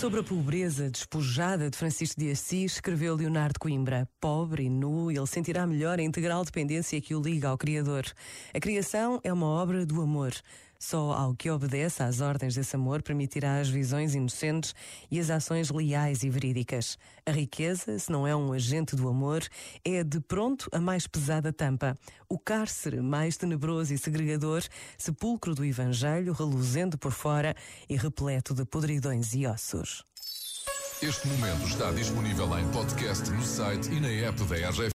Sobre a pobreza despojada de Francisco de Assis, escreveu Leonardo Coimbra. Pobre e nu, ele sentirá melhor a integral dependência que o liga ao Criador. A criação é uma obra do amor. Só ao que obedece às ordens desse amor permitirá as visões inocentes e as ações leais e verídicas. A riqueza, se não é um agente do amor, é de pronto a mais pesada tampa. O cárcere mais tenebroso e segregador, sepulcro do Evangelho, reluzendo por fora e repleto de podridões e ossos. Este momento está disponível em podcast no site e na app da RGF.